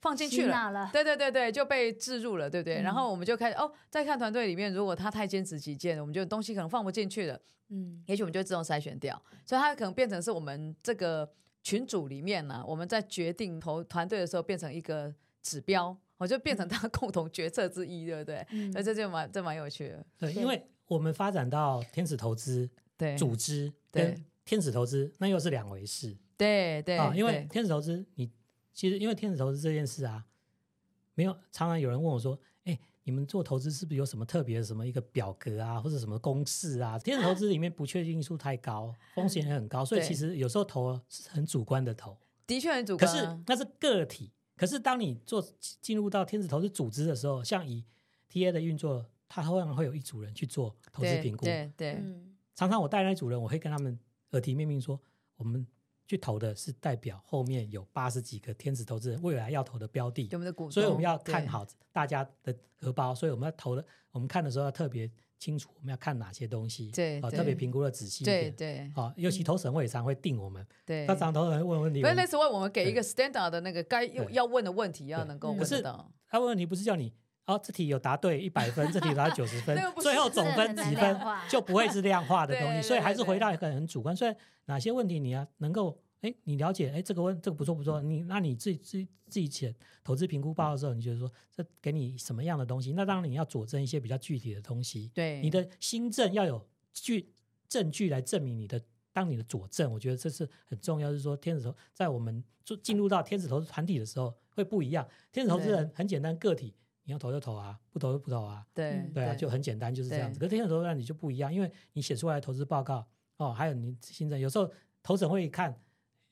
放进去了，了对对对对，就被置入了，对不对？嗯、然后我们就开始哦，在看团队里面，如果他太坚持己见，我们就东西可能放不进去了，嗯，也许我们就自动筛选掉，所以它可能变成是我们这个群组里面呢、啊，我们在决定投团队的时候变成一个。指标，我就变成他共同决策之一，对不对？嗯，那这就蛮这蛮有趣的。对，因为我们发展到天使投资对组织，跟天使投资那又是两回事。对对啊，因为天使投资，你其实因为天使投资这件事啊，没有常常有人问我说：“哎，你们做投资是不是有什么特别的什么一个表格啊，或者什么公式啊？”天使投资里面不确定因素太高，风险也很高，所以其实有时候投是很主观的投，的确很主观。可是那是个体。可是，当你做进入到天使投资组织的时候，像以 TA 的运作，它通常会有一组人去做投资评估。对对，对常常我带那组人，我会跟他们耳提面命说，我们去投的是代表后面有八十几个天使投资人未来要投的标的，所以我们要看好大家的荷包，所以我们要投的，我们看的时候要特别。清楚我们要看哪些东西，对，特别评估的仔细一点，对，好，尤其投审会常会定我们，对，他常投审会问问题，所以那时候我们给一个 standard 的那个该要问的问题，要能够问到。他问问题不是叫你，哦，这题有答对一百分，这题答九十分，最后总分几分就不会是量化的 东西，所以还是回到一个很主观。所以哪些问题你要能够。哎，你了解？哎，这个问这个不错不错。你那你自己自己自己写投资评估报告的时候，你觉得说这给你什么样的东西？那当然你要佐证一些比较具体的东西。对，你的新证要有据证据来证明你的当你的佐证，我觉得这是很重要。就是说，天使投在我们做进入到天使投资团体的时候会不一样。天使投资人很简单，个体你要投就投啊，不投就不投啊。对对啊，就很简单，就是这样子。可是天使投资人你就不一样，因为你写出来的投资报告哦，还有你心证，有时候投审会看。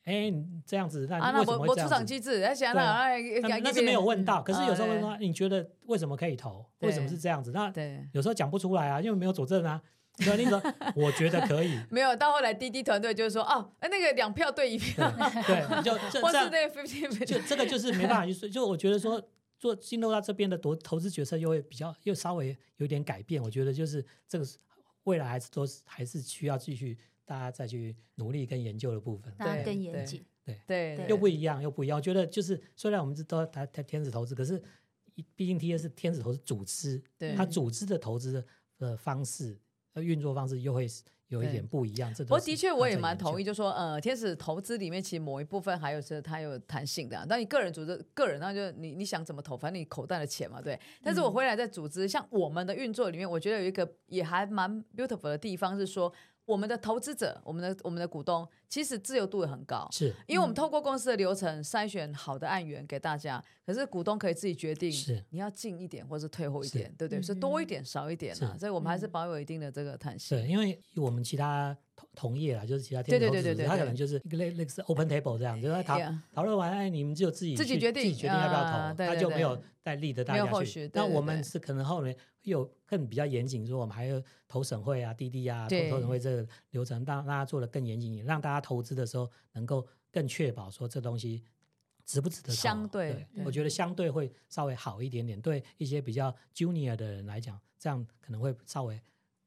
哎，这样子，那你为什么会这样子？出场机制，那那是没有问到。可是有时候问说，你觉得为什么可以投？为什么是这样子？那有时候讲不出来啊，因为没有佐证啊。那你说，我觉得可以。没有，到后来滴滴团队就是说，哦，那个两票对一票，对，就 这样，就这个就是没办法去说。就我觉得说，做进入到这边的投投资决策又会比较又稍微有点改变。我觉得就是这个未来还是都是还是需要继续。大家再去努力跟研究的部分，大家更严谨，对对，对，又不一样，又不一样。我觉得就是，虽然我们是都谈谈天使投资，可是毕竟 TA 是天使投资组织，对，它组织的投资的呃方式、运作方式又会有一点不一样。这不过的确我也蛮同意，就说呃，天使投资里面其实某一部分还有是它有弹性的。当你个人组织，个人那就你你想怎么投，反正你口袋的钱嘛，对。但是我回来在组织，像我们的运作里面，我觉得有一个也还蛮 beautiful 的地方是说。我们的投资者，我们的我们的股东，其实自由度也很高，是。因为我们透过公司的流程筛选好的案源给大家，可是股东可以自己决定，是。你要进一点或是退后一点，对不对？是多一点少一点啊，所以我们还是保有一定的这个弹性。对，因为我们其他同同业啦，就是其他天使投资组织，他可能就是一个类类似 open table 这样，就是他讨讨论完，哎，你们就自己自己决定，自己决定要不要投，他就没有再立的大家去。那我们是可能后面有更比较严谨，说我们还有投审会啊、滴滴啊、投投审会这个流程，让大家做的更严谨，让大家投资的时候能够更确保说这东西值不值得投。相对，我觉得相对会稍微好一点点，对一些比较 junior 的人来讲，这样可能会稍微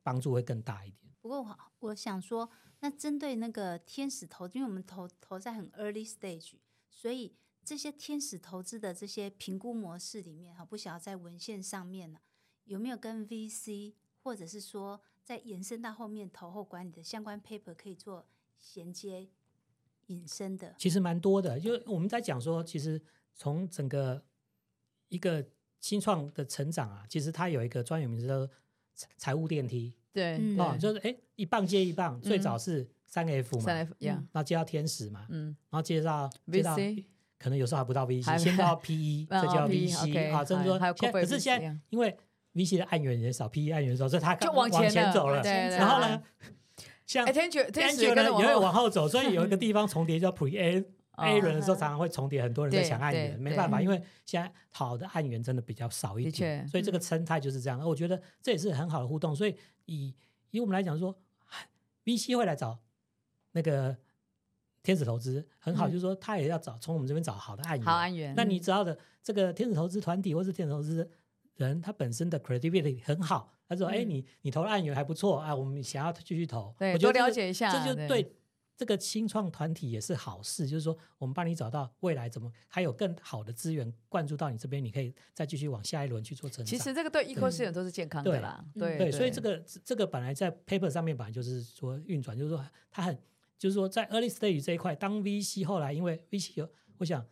帮助会更大一点。不过我我想说，那针对那个天使投资，因为我们投投在很 early stage，所以这些天使投资的这些评估模式里面，哈，不晓得在文献上面呢有没有跟 VC 或者是说在延伸到后面投后管理的相关 paper 可以做衔接引申的？其实蛮多的，就我们在讲说，其实从整个一个新创的成长啊，其实它有一个专有名词叫财务电梯。对，哦，就是哎，一棒接一棒，最早是三 F 嘛，三 F，然后接到天使嘛，嗯，然后接到接到可能有时候还不到 VC，先到 PE，再叫 VC，啊，这么说，可是现在因为 VC 的案源也少，PE 案源少，所以他就往前走了，然后呢，像天使呢也会往后走，所以有一个 地方重叠叫 Pre A。A 轮的时候常常会重叠，很多人在抢案源，没办法，因为现在好的案源真的比较少一点，所以这个生态就是这样。我觉得这也是很好的互动。所以以以我们来讲说，VC 会来找那个天使投资，很好，就是说他也要找从我们这边找好的案源。好案源。那你知道的，这个天使投资团体或是天使投资人，他本身的 credibility 很好。他说：“哎，你你投的案源还不错啊，我们想要继续投。”对，多了解一下，这就对。这个新创团体也是好事，就是说我们帮你找到未来怎么还有更好的资源灌注到你这边，你可以再继续往下一轮去做成长。其实这个对 ecosystem 都是健康的啦，对对，所以这个这个本来在 paper 上面本来就是说运转，就是说它很就是说在 early stage 这一块，当 VC 后来因为 VC 有，我想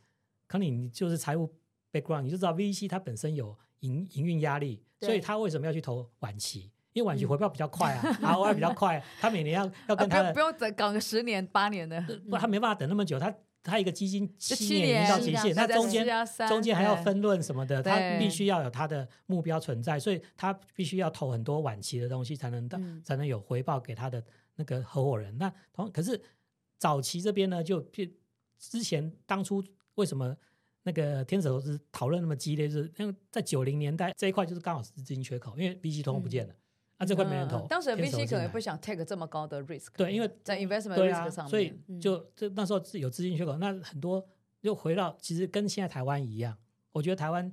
可能你就是财务 background，你就知道 VC 它本身有营营运压力，所以他为什么要去投晚期？因为晚期回报比较快啊，ROI 比较快，他每年要 要跟他的不用等搞个十年八年的，不，他没办法等那么久，他他一个基金七年到期限，那中间中间还要分论什么的，他必须要有他的目标存在，所以他必须要投很多晚期的东西才能到才能有回报给他的那个合伙人。那同可是早期这边呢，就之前当初为什么那个天使投资讨论那么激烈，就是因为在九零年代这一块就是刚好是资金缺口，因为 B C 通通不见了。啊，这块没人投。当时 B C 可能不想 take 这么高的 risk。对，因为在 investment risk 上面，所以就这那时候是有资金缺口。那很多又回到，其实跟现在台湾一样。我觉得台湾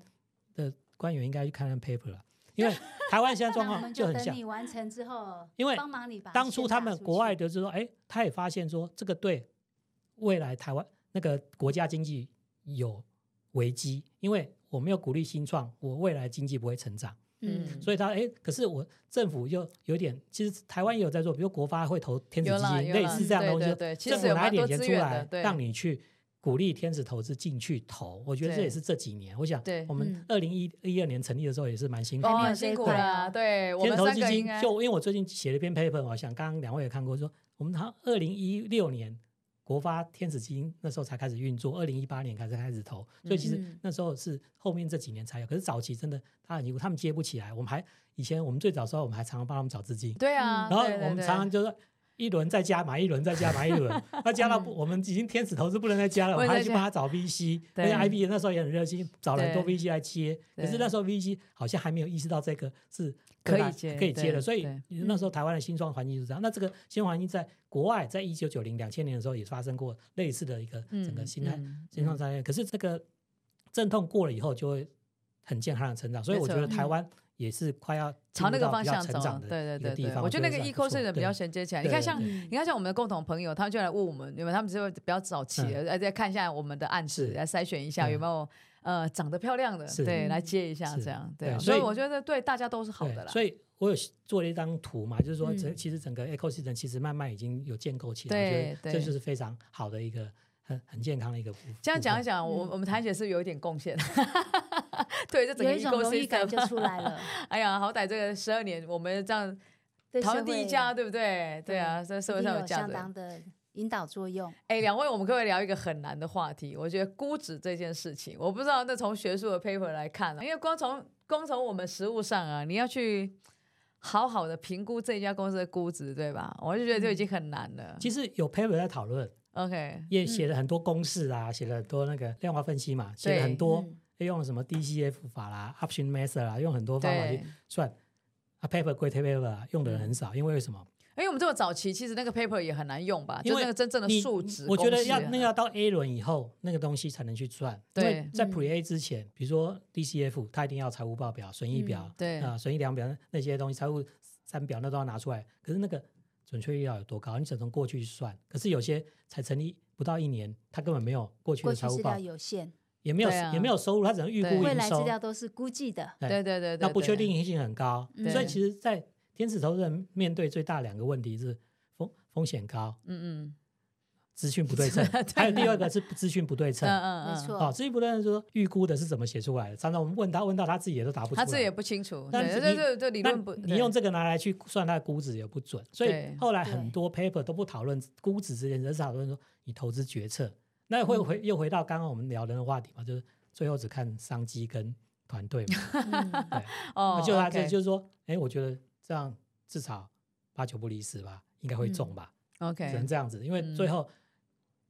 的官员应该去看看 paper 了，因为台湾现在状况就很像。等你完成之后，因为帮忙你把当初他们国外的就是说，哎，他也发现说这个对未来台湾那个国家经济有危机，因为我没有鼓励新创，我未来经济不会成长。嗯，所以他哎，可是我政府又有点，其实台湾也有在做，比如国发会投天使基金，类似这样的东西，对政府拿一点钱出来，让你去鼓励天使投资进去投。我觉得这也是这几年，我想我们二零一一二年成立的时候也是蛮辛苦，很辛苦了。对，天使投资基金就因为我最近写了一篇 paper，我想刚刚两位也看过，说我们他二零一六年。国发天使基金那时候才开始运作，二零一八年开始开始投，所以其实那时候是后面这几年才有。可是早期真的他很辛苦，他们接不起来。我们还以前我们最早的时候，我们还常常帮他们找资金。对啊，然后我们常常就是一轮再加买，一轮再加买，一轮，那加到不我们已经天使投资不能再加了，我们还去帮他找 VC，而且 IB 那时候也很热心，找了很多 VC 来接。可是那时候 VC 好像还没有意识到这个是可以接可以接的，所以那时候台湾的新创环境是这样。那这个新环境在国外，在一九九零两千年的时候也发生过类似的一个整个新态新创产业。可是这个阵痛过了以后，就会很健康的成长。所以我觉得台湾。也是快要朝那个方向走，对对对对，我觉得那个 ecosystem 比较衔接起来。你看像你看像我们的共同朋友，他们就来问我们，因为他们就会比较早期，来再看一下我们的案子，来筛选一下有没有呃长得漂亮的，对，来接一下这样，对。所以我觉得对大家都是好的啦。所以我有做了一张图嘛，就是说，整其实整个 ecosystem 其实慢慢已经有建构起来，对，这就是非常好的一个。很很健康的一个。这样讲一讲，我我们谭姐是有一点贡献。对，这整个有一种荣誉感就出来了。哎呀，好歹这个十二年，我们这样讨论第一家，对不对？对啊，在社会上有相当的引导作用。哎，两位，我们可不可以聊一个很难的话题？我觉得估值这件事情，我不知道那从学术的 paper 来看，因为光从光从我们实务上啊，你要去好好的评估这家公司的估值，对吧？我就觉得就已经很难了。其实有 paper 在讨论，OK，也写了很多公式啊，写了很多那个量化分析嘛，写了很多，用了什么 DCF 法啦、Option Method 啦，用很多方法去算。啊，paper 归 paper 用的人很少，因为为什么？因为我们这么早期，其实那个 paper 也很难用吧？就那个真正的数值，我觉得要那个要到 A 轮以后，那个东西才能去算。对，在 Pre A 之前，比如说 DCF，它一定要财务报表、损益表，对啊，损益量表那些东西，财务三表那都要拿出来。可是那个准确率要有多高？你只能过去去算。可是有些才成立不到一年，它根本没有过去的财务报表有限，也没有也没有收入，他只能预估营收。未来资料都是估计的，对对对，那不确定性很高。所以其实，在天使投资人面对最大两个问题是。风风险高，嗯嗯，资讯不对称，还有第二个是资讯不对称，嗯嗯嗯，没错。哦，资讯不对称，说预估的是怎么写出来的？常常我们问他，问到他自己也都答不出来，他自己也不清楚。但是这这这理论不，你用这个拿来去算他的估值也不准，所以后来很多 paper 都不讨论估值这件事，而是讨论说你投资决策。那会回又回到刚刚我们聊的那个话题嘛，就是最后只看商机跟团队嘛。对，哦，就他这就是说，哎，我觉得这样至少八九不离十吧。应该会中吧，OK，只能这样子，因为最后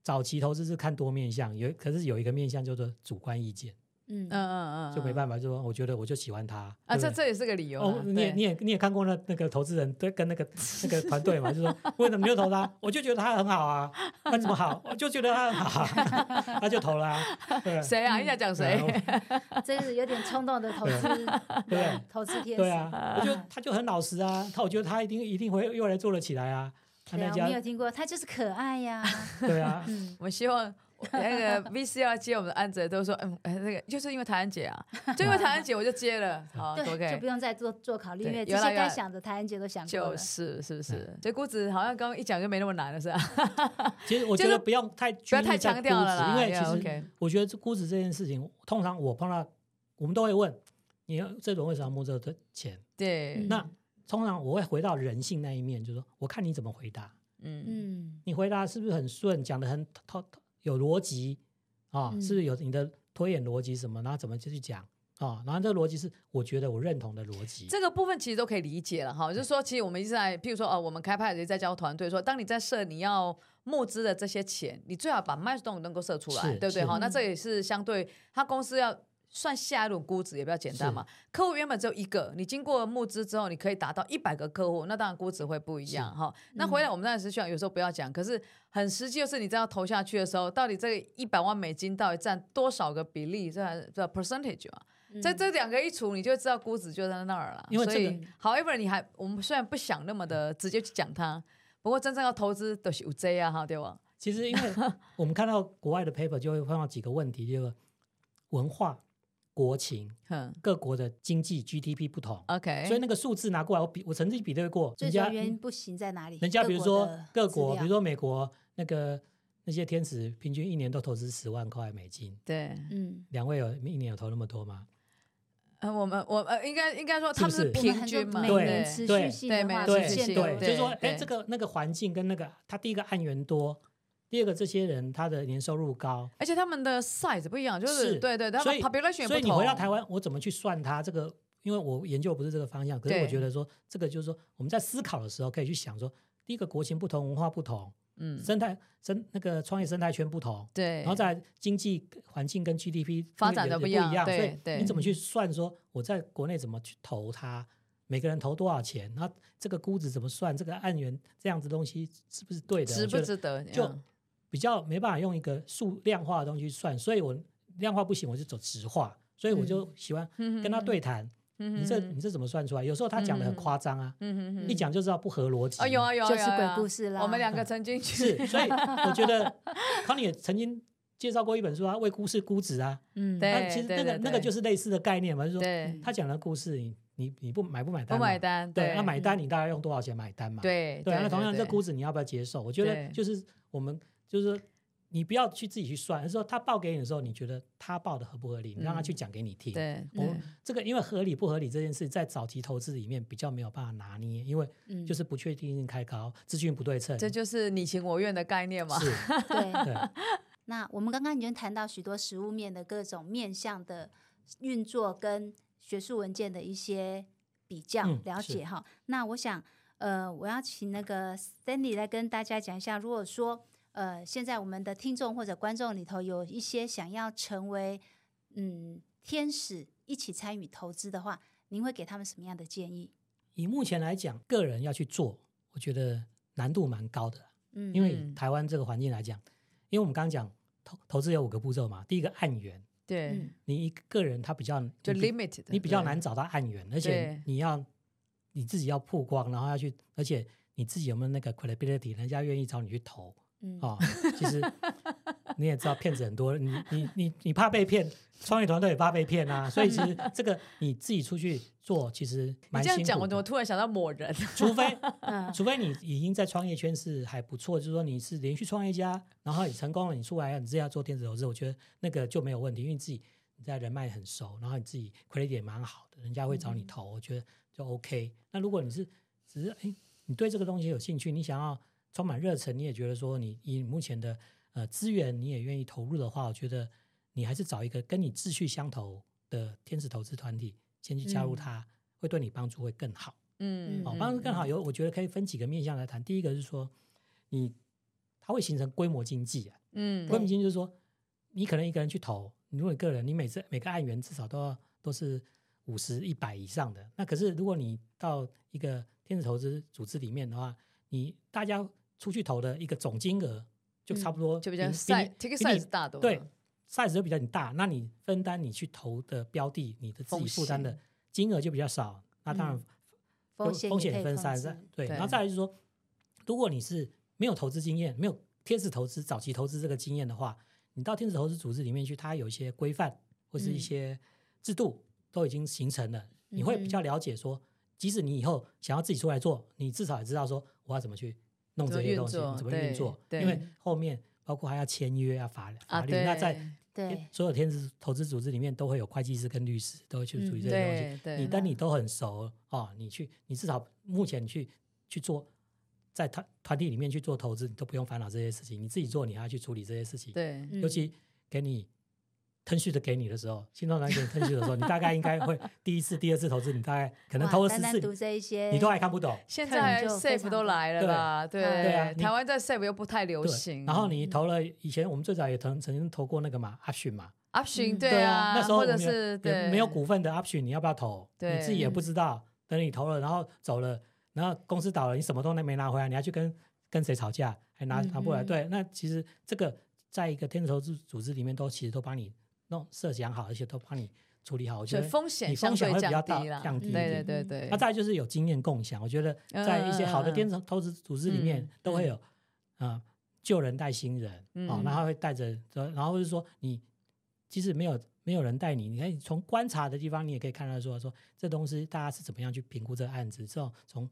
早期投资是看多面向，有可是有一个面向叫做主观意见，嗯嗯嗯就没办法，就说我觉得我就喜欢他啊，这这也是个理由。哦，你也你也你也看过那那个投资人对跟那个那个团队嘛，就说为什么没有投他？我就觉得他很好啊，他怎么好？我就觉得他很好，他就投了。谁啊？你想讲谁？这是有点冲动的投资，对，投资天使。对啊，我就他就很老实啊，他我觉得他一定一定会又来做了起来啊。对啊，我没有听过，他就是可爱呀。对啊，我希望那个 VC 要接我们的案子，都说嗯，那个就是因为台湾姐啊，就因为台湾姐我就接了，好，OK，就不用再做做考虑，因为这些该想的台湾姐都想过了。就是，是不是？这估值好像刚刚一讲就没那么难了，是吧？其实我觉得不要太不要太强调了，因为其实我觉得这估值这件事情，通常我碰到我们都会问你，这种为什么要摸这个钱？对，那。通常我会回到人性那一面，就是说，我看你怎么回答，嗯嗯，你回答是不是很顺，讲的很透有逻辑啊？是不是有你的推演逻辑什么？然后怎么就去讲啊、哦？然后这个逻辑是我觉得我认同的逻辑。这个部分其实都可以理解了哈，就是说，其实我们一直在，譬如说哦，我们开派也在教团队说，当你在设你要募资的这些钱，你最好把 milestone 能够设出来，对不对？哈，那这也是相对他公司要。算下一轮估值也比较简单嘛。客户原本只有一个，你经过募资之后，你可以达到一百个客户，那当然估值会不一样哈。是那回来我们当然是希望有时候不要讲，嗯、可是很实际就是你这样投下去的时候，到底这一百万美金到底占多少个比例，这还这 percentage 嘛？嗯、这这两个一除，你就知道估值就在那儿了。因为、这个、所以，however 你还我们虽然不想那么的直接去讲它，不过真正要投资都是有这啊哈，对吧？其实因为 我们看到国外的 paper 就会碰到几个问题，就是文化。国情，各国的经济 GDP 不同，OK，所以那个数字拿过来，我比我曾经比对过，最主要原因不行在哪里？人家比如说各国，比如说美国那个那些天使，平均一年都投资十万块美金，对，嗯，两位有一年有投那么多吗？呃，我们我呃，应该应该说他们是平均嘛，对，持续性的话，对对，就是说，哎，这个那个环境跟那个，他第一个案源多。第二个，这些人他的年收入高，而且他们的 size 不一样，就是，是对对，所以所以你回到台湾，我怎么去算它这个？因为我研究不是这个方向，可是我觉得说对这个就是说我们在思考的时候可以去想说，第一个国情不同，文化不同，嗯，生态生那个创业生态圈不同，对，然后在经济环境跟 GDP 发展的不一样，所以你怎么去算说我在国内怎么去投它？每个人投多少钱？然后这个估值怎么算？这个案源这样子东西是不是对的？值不值得？就。比较没办法用一个数量化的东西去算，所以我量化不行，我就走直化，所以我就喜欢跟他对谈。你这你这怎么算出来？有时候他讲的很夸张啊，一讲就知道不合逻辑。啊有啊有啊，就是鬼故事啦。我们两个曾经是，所以我觉得 康妮也曾经介绍过一本书啊，为故事估值啊。嗯，对，其实那个那个就是类似的概念嘛，就是说他讲的故事，你你你不买不买单？不买单。对，那买单你大概用多少钱买单嘛？对对，那同样这估值你要不要接受？我觉得就是我们。就是你不要去自己去算，而是说他报给你的时候，你觉得他报的合不合理？你让他去讲给你听。对，我这个因为合理不合理这件事，在早期投资里面比较没有办法拿捏，因为就是不确定性太高，资讯不对称。这就是你情我愿的概念嘛。是，对。那我们刚刚已经谈到许多实物面的各种面向的运作跟学术文件的一些比较了解哈。那我想，呃，我要请那个 Stanley 来跟大家讲一下，如果说呃，现在我们的听众或者观众里头有一些想要成为嗯天使一起参与投资的话，您会给他们什么样的建议？以目前来讲，个人要去做，我觉得难度蛮高的。嗯，因为台湾这个环境来讲，因为我们刚刚讲投投资有五个步骤嘛，第一个案源，对，你一个人他比较就 limited，你比较难找到案源，而且你要你自己要曝光，然后要去，而且你自己有没有那个 credibility，人家愿意找你去投。嗯、哦，其实 你也知道骗子很多，你你你你怕被骗，创业团队也怕被骗啊，所以其实这个你自己出去做，其实蛮辛苦。你这样讲，我怎么突然想到某人？除非 除非你已经在创业圈是还不错，就是说你是连续创业家，然后你成功了，你出来你自己要做电子投资，我觉得那个就没有问题，因为你自己你在人脉很熟，然后你自己 credit 也蛮好的，人家会找你投，嗯、我觉得就 OK。那如果你是只是哎，你对这个东西有兴趣，你想要。充满热忱，你也觉得说你以目前的呃资源，你也愿意投入的话，我觉得你还是找一个跟你志趣相投的天使投资团体，先去加入它，嗯、会对你帮助会更好。嗯，哦，帮助更好有，我觉得可以分几个面向来谈。第一个是说，你它会形成规模经济啊。嗯，规模经济就是说，你可能一个人去投，你如果你个人，你每次每个案源至少都要都是五十、一百以上的。那可是如果你到一个天使投资组织里面的话，你大家。出去投的一个总金额就差不多，就比较 size，ticket size 大多，对，size 就比较你大。那你分担你去投的标的，你的自己负担的金额就比较少。那当然风险风险分散，对。然后再来就是说，如果你是没有投资经验，没有天使投资早期投资这个经验的话，你到天使投资组织里面去，它有一些规范或是一些制度都已经形成了，你会比较了解说，即使你以后想要自己出来做，你至少也知道说我要怎么去。弄这些东西怎么运作？因为后面包括还要签约啊，法法律。那在所有天使投资组织里面，都会有会计师跟律师，都会去处理这些东西。你跟你都很熟哦，你去，你至少目前你去去做，在团团体里面去做投资，你都不用烦恼这些事情。你自己做，你还要去处理这些事情。对，尤其给你。腾讯的给你的时候，新创团队腾讯的时候，你大概应该会 第一次、第二次投资，你大概可能投了十次，你都还看不懂。现在 SAFE 都来了啦，对对啊，台湾在 SAFE 又不太流行。然后你投了，以前我们最早也曾曾经投过那个嘛，option 嘛，option 对啊，那时候或者是没有股份的 option，你要不要投？你自己也不知道。等你投了，然后走了，然后公司倒了，你什么都没拿回来，你还去跟跟谁吵架？还拿拿不来？对，那其实这个在一个天使投资组织里面，都其实都帮你。弄设想好，而且都帮你处理好，我觉得风险你风险会比较大，降低。对对对对。那再就是有经验共享，我觉得在一些好的天使投资组织里面都会有啊，旧人带新人啊，然后会带着，然后就是说你即使没有没有人带你，你可以从观察的地方，你也可以看到说说这东西大家是怎么样去评估这个案子，之后从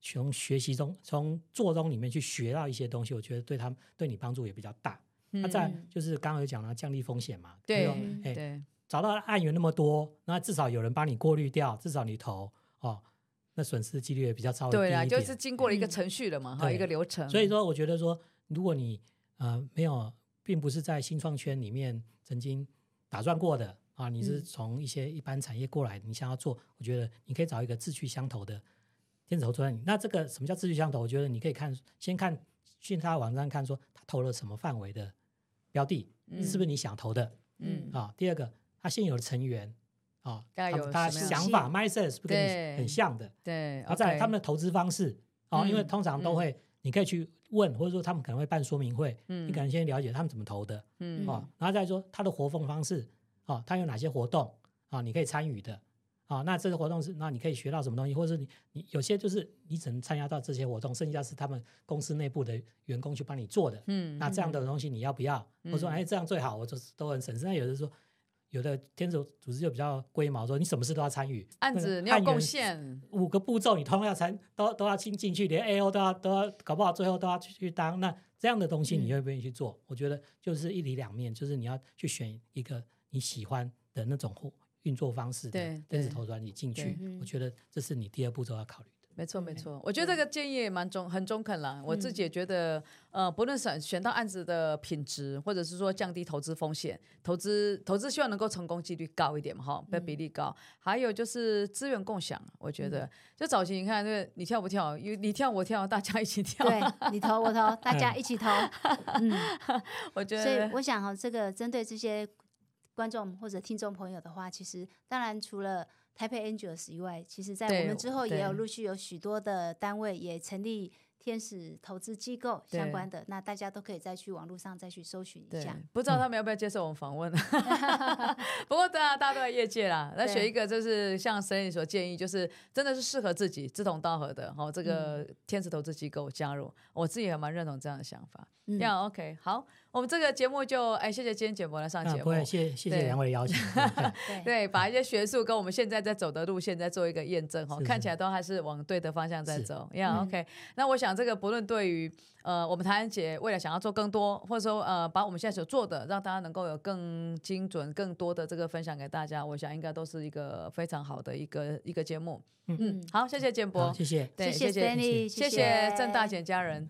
从学习中从做中里面去学到一些东西，我觉得对他们对你帮助也比较大。那再就是刚刚有讲了降低风险嘛，对，哎，找到案源那么多，那至少有人帮你过滤掉，至少你投哦，那损失的几率也比较超低。对啊，就是经过了一个程序了嘛，哈，一个流程。所以说，我觉得说，如果你呃没有，并不是在新创圈里面曾经打转过的啊，你是从一些一般产业过来，你想要做，我觉得你可以找一个志趣相投的天使投资人。那这个什么叫志趣相投？我觉得你可以看，先看去他的网站看，说他投了什么范围的。标的是不是你想投的？嗯啊，第二个，他现有的成员啊，他他想法 mindset 是不是跟你很像的？对，然后再来他们的投资方式啊，因为通常都会，你可以去问，或者说他们可能会办说明会，你可能先了解他们怎么投的，嗯啊，然后再说他的活动方式啊，他有哪些活动啊，你可以参与的。啊，那这个活动是，那你可以学到什么东西，或者是你你有些就是你只能参加到这些活动，剩下是他们公司内部的员工去帮你做的。嗯，那这样的东西你要不要？我、嗯、说哎，这样最好，我就是都很审慎。那有的说，有的天主组织就比较龟毛，说你什么事都要参与，案子你要贡献，五个步骤你通通要参，都都要进进去，连 A O 都要都要，搞不好最后都要去去当。那这样的东西你愿不愿意去做？嗯、我觉得就是一体两面，就是你要去选一个你喜欢的那种货。运作方式的，但是投资你进去，我觉得这是你第二步骤要考虑的。没错没错，我觉得这个建议也蛮中很中肯了。我自己也觉得，呃，不论选选到案子的品质，或者是说降低投资风险，投资投资希望能够成功几率高一点嘛，哈，被比例高。还有就是资源共享，我觉得就早期你看，那个你跳不跳？你你跳我跳，大家一起跳。对，你投我投，大家一起投。嗯，我觉得。所以我想哈，这个针对这些观众或者听众朋友的话，其实当然除了。台北 Angels 以外，其实在我们之后也有陆续有许多的单位也成立天使投资机构相关的，那大家都可以再去网络上再去搜寻一下。不知道他们要不要接受我们访问？不过对啊，大家都在业界啦，那选一个就是像 Stanley 所建议，就是真的是适合自己、志同道合的，好，这个天使投资机构加入，我自己也蛮认同这样的想法。这样、嗯、OK，好，我们这个节目就哎，谢谢今天简博来上节目，啊、不会谢谢谢两位的邀请，对，对，把一些学术跟我们现在在走的路线再做一个验证哈，看起来都还是往对的方向在走。这样 OK，那我想这个不论对于呃我们台湾节未来想要做更多，或者说呃把我们现在所做的让大家能够有更精准、更多的这个分享给大家，我想应该都是一个非常好的一个一个节目。嗯。嗯，好，谢谢建博，谢谢，对，谢谢 Stanley，谢谢郑大简家人。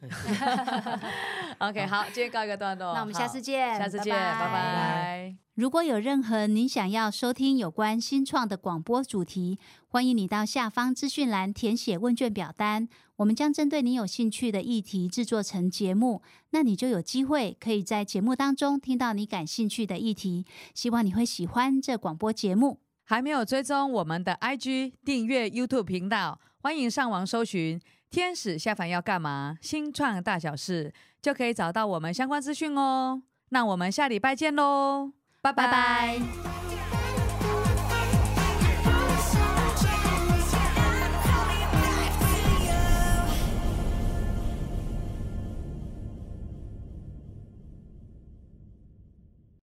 OK，好，今天告一个段落，那我们下次见，下次见，拜拜。如果有任何您想要收听有关新创的广播主题，欢迎你到下方资讯栏填写问卷表单，我们将针对你有兴趣的议题制作成节目，那你就有机会可以在节目当中听到你感兴趣的议题。希望你会喜欢这广播节目。还没有追踪我们的 IG 订阅 YouTube 频道，欢迎上网搜寻“天使下凡要干嘛”新创大小事，就可以找到我们相关资讯哦。那我们下礼拜见喽，拜拜。